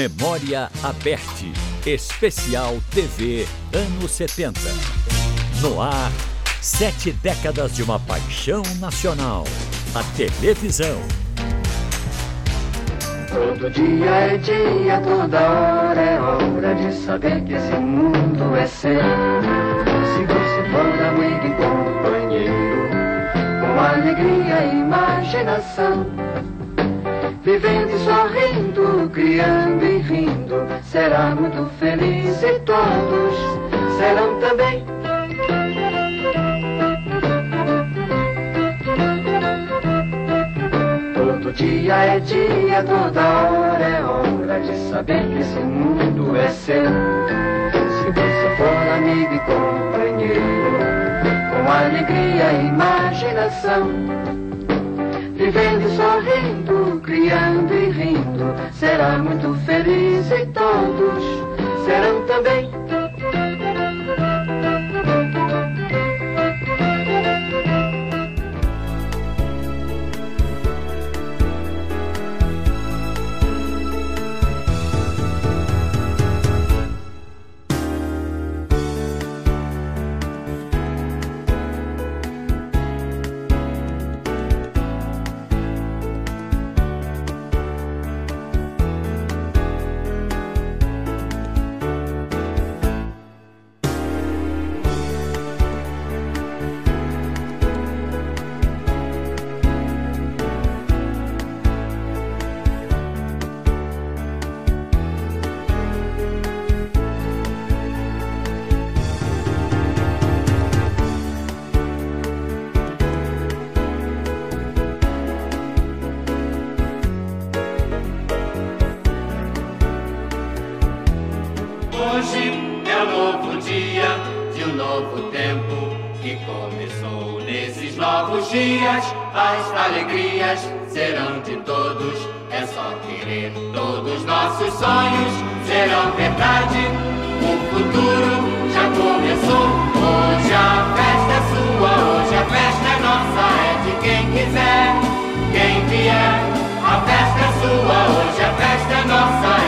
Memória Aberte, especial TV anos 70. No ar, sete décadas de uma paixão nacional, a televisão. Todo dia é dia, toda hora é hora de saber que esse mundo é seu. Se você for amigo e companheiro, com alegria e imaginação, vivendo e sorrindo, criando e rindo, será muito feliz e todos serão também. Todo dia é dia, toda hora é hora de saber que esse mundo é seu. Se você for amigo e companheiro, com alegria e imaginação, vivendo e sorrindo, criando e rindo, será muito feliz e todos serão também. Novo dia de um novo tempo que começou nesses novos dias. As alegrias serão de todos, é só querer. Todos nossos sonhos serão verdade. O futuro já começou. Hoje a festa é sua, hoje a festa é nossa, é de quem quiser, quem vier. A festa é sua, hoje a festa é nossa,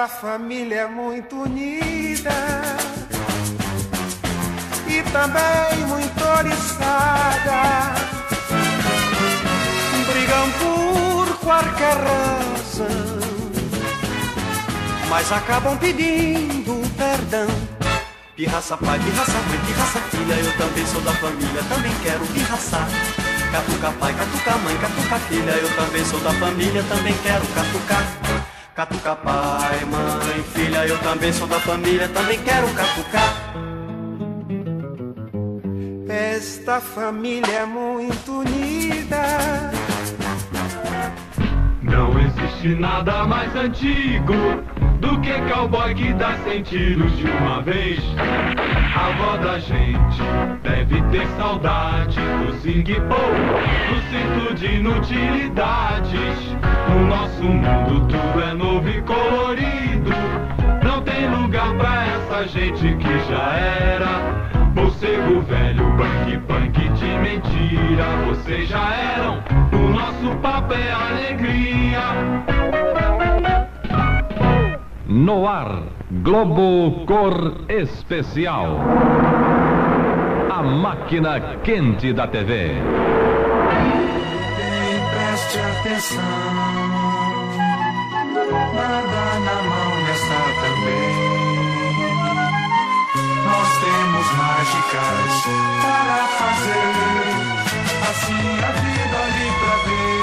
esta família é muito unida e também muito oriçada brigam por qualquer razão, mas acabam pedindo perdão. Pirraça pai, pirraça mãe, pirraça filha, eu também sou da família, também quero pirraçar. Catuca pai, catuca mãe, catuca filha, eu também sou da família, também quero catucar. Catuca pai, mãe, filha, eu também sou da família, também quero catucar. Esta família é muito unida. Não existe nada mais antigo do que cowboy que dá cem tiros de uma vez. A avó da gente deve ter saudade do sing do cinto de inutilidades. No nosso mundo tudo é novo e colorido. Não tem lugar pra essa gente que já era. Morcego velho, punk punk de mentira. Vocês já eram, o nosso papo é alegria. No ar, Globo Cor Especial. A máquina quente da TV. Bem, preste atenção. Nada na mão está também. Nós temos mágicas para fazer. assim a vida ali pra ver.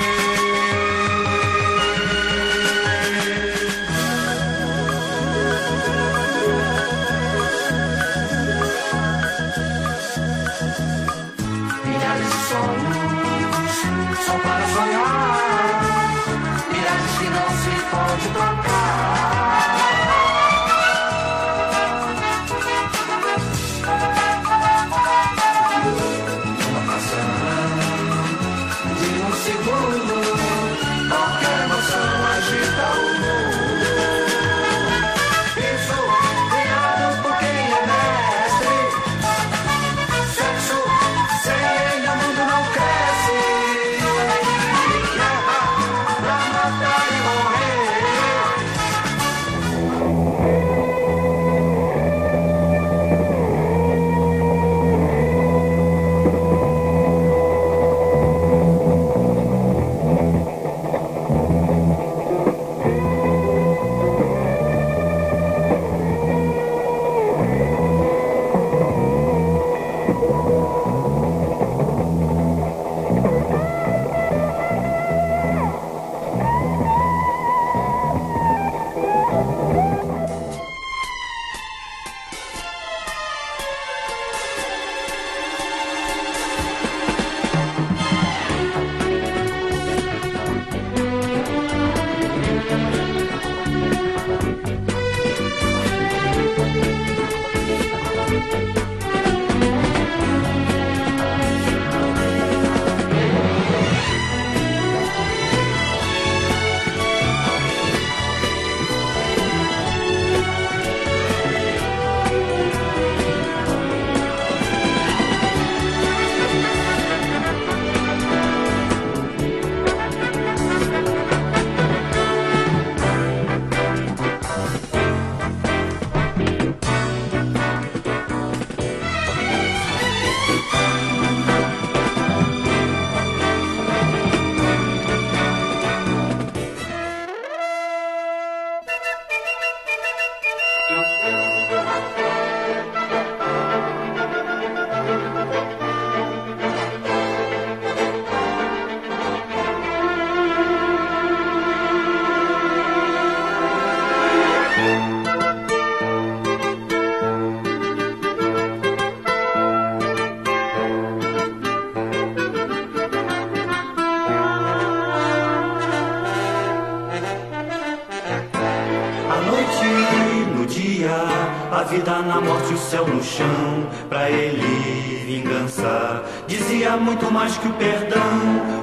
Vida na morte, o céu no chão. Pra ele, vingança dizia muito mais que o perdão.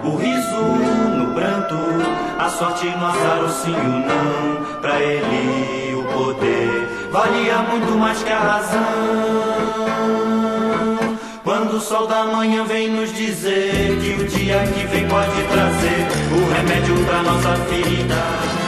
O riso no pranto, a sorte no azar, o sim o não. Pra ele, o poder valia muito mais que a razão. Quando o sol da manhã vem nos dizer que o dia que vem pode trazer o remédio pra nossa ferida.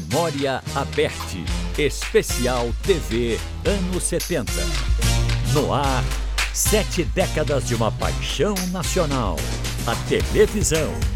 Memória Aberte, especial TV anos 70. No ar, sete décadas de uma paixão nacional, a televisão.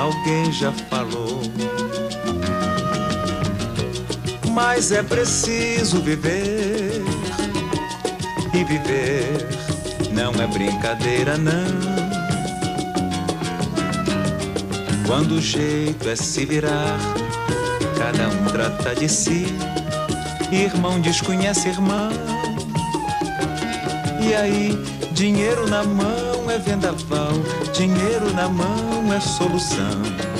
Alguém já falou. Mas é preciso viver. E viver não é brincadeira, não. Quando o jeito é se virar, cada um trata de si. Irmão desconhece irmão. E aí, dinheiro na mão é vendaval, dinheiro na mão é solução.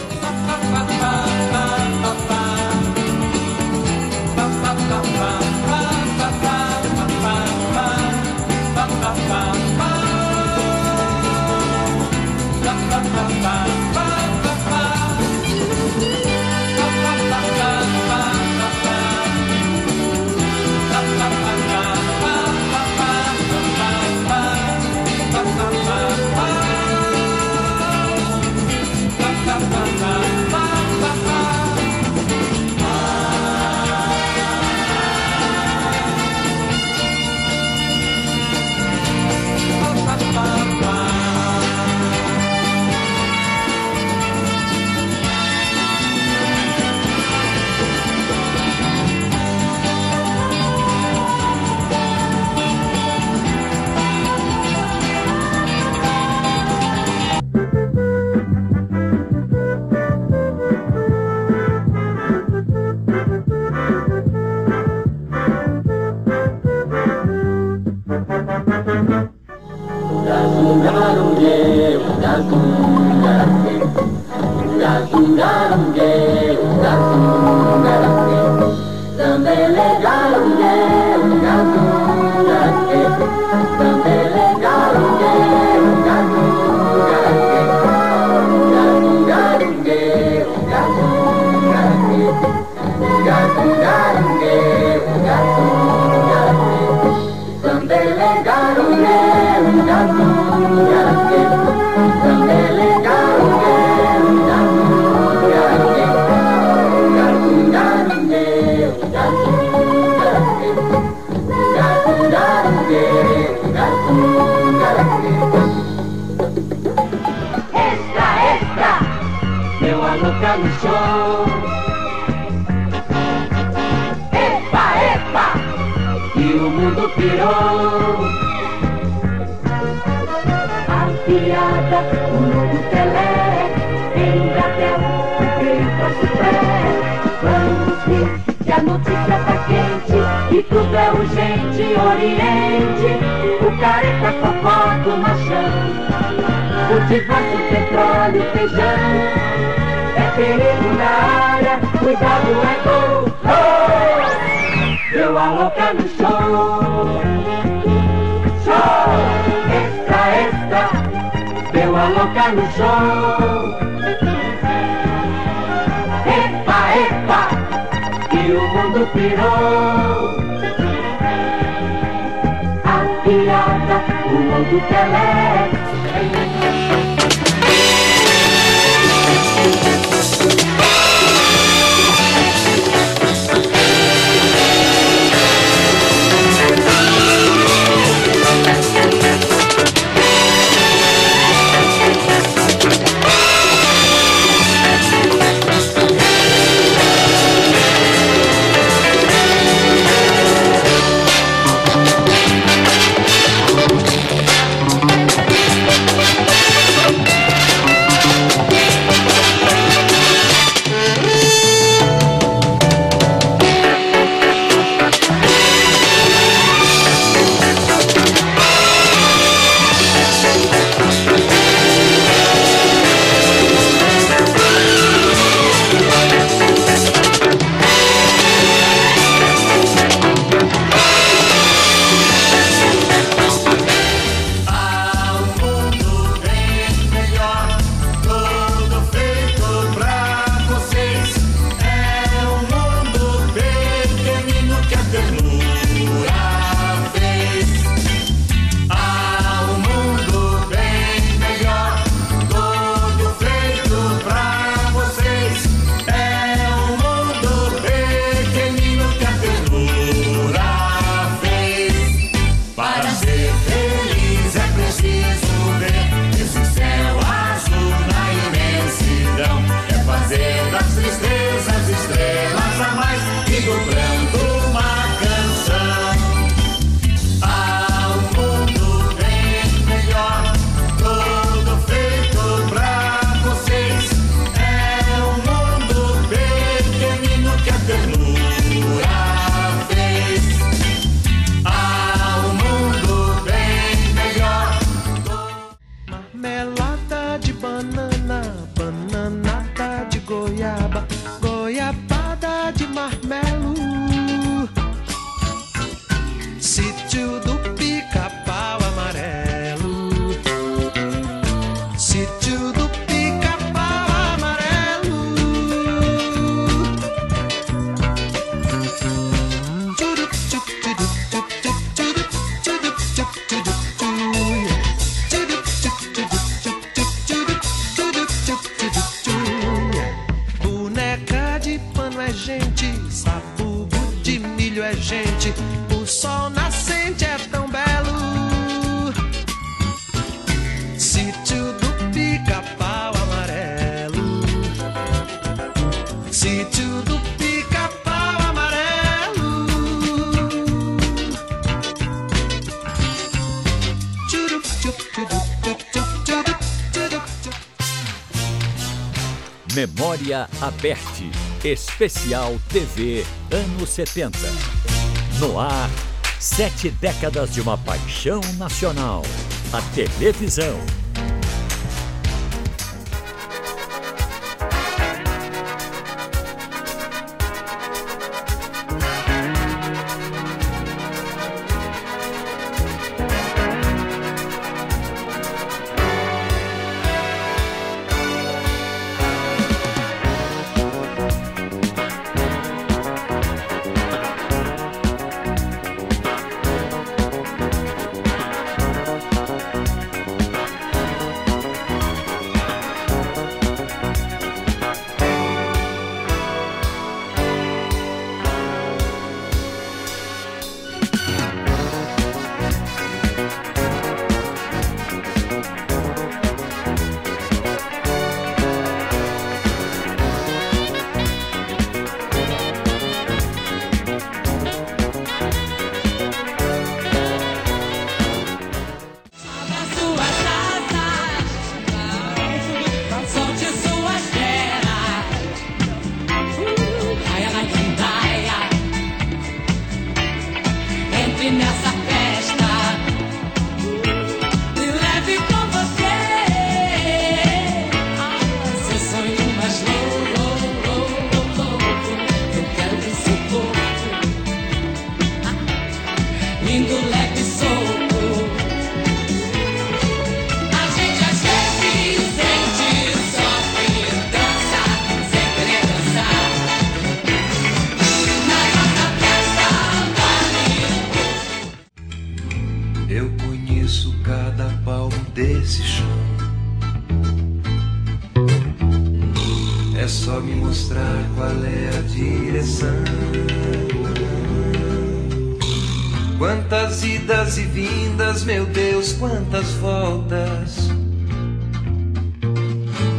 Piada, o novo Pelé, em Brasil, veio pra sofrer. Vamos rir, que a notícia tá quente, e tudo é urgente, oriente. O careca fofó do machão. O divórcio, petróleo, feijão É perigo na área, cuidado é gol Gol! Deu a louca no Show! ela louca no chão. Epa, epa, e o mundo pirou. A piada, o mundo telé. Memória Aberte, especial TV anos 70. No ar, sete décadas de uma paixão nacional, a televisão. Direção. Quantas idas e vindas, meu Deus, quantas voltas.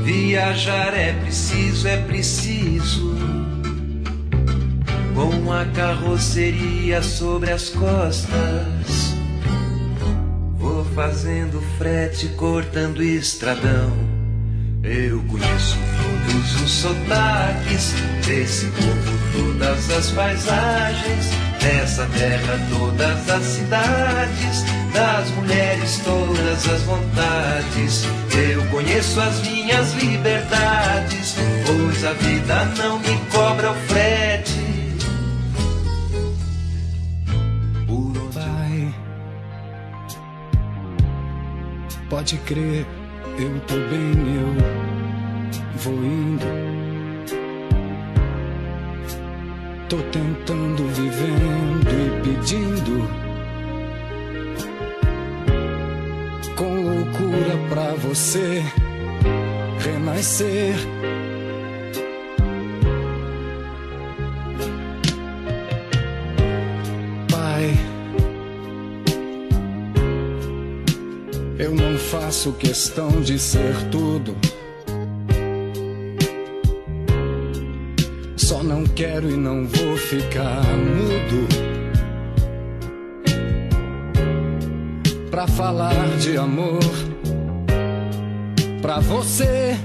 Viajar é preciso, é preciso. Com a carroceria sobre as costas. Vou fazendo frete, cortando estradão. Eu os sotaques desse povo, todas as paisagens, dessa terra, todas as cidades, das mulheres, todas as vontades. Eu conheço as minhas liberdades, pois a vida não me cobra o frete. Pai, pode crer, eu tô bem, eu vou indo. Tô tentando, vivendo e pedindo. Com loucura pra você renascer. Pai, eu não faço questão de ser tudo. Quero e não vou ficar mudo. Pra falar de amor pra você.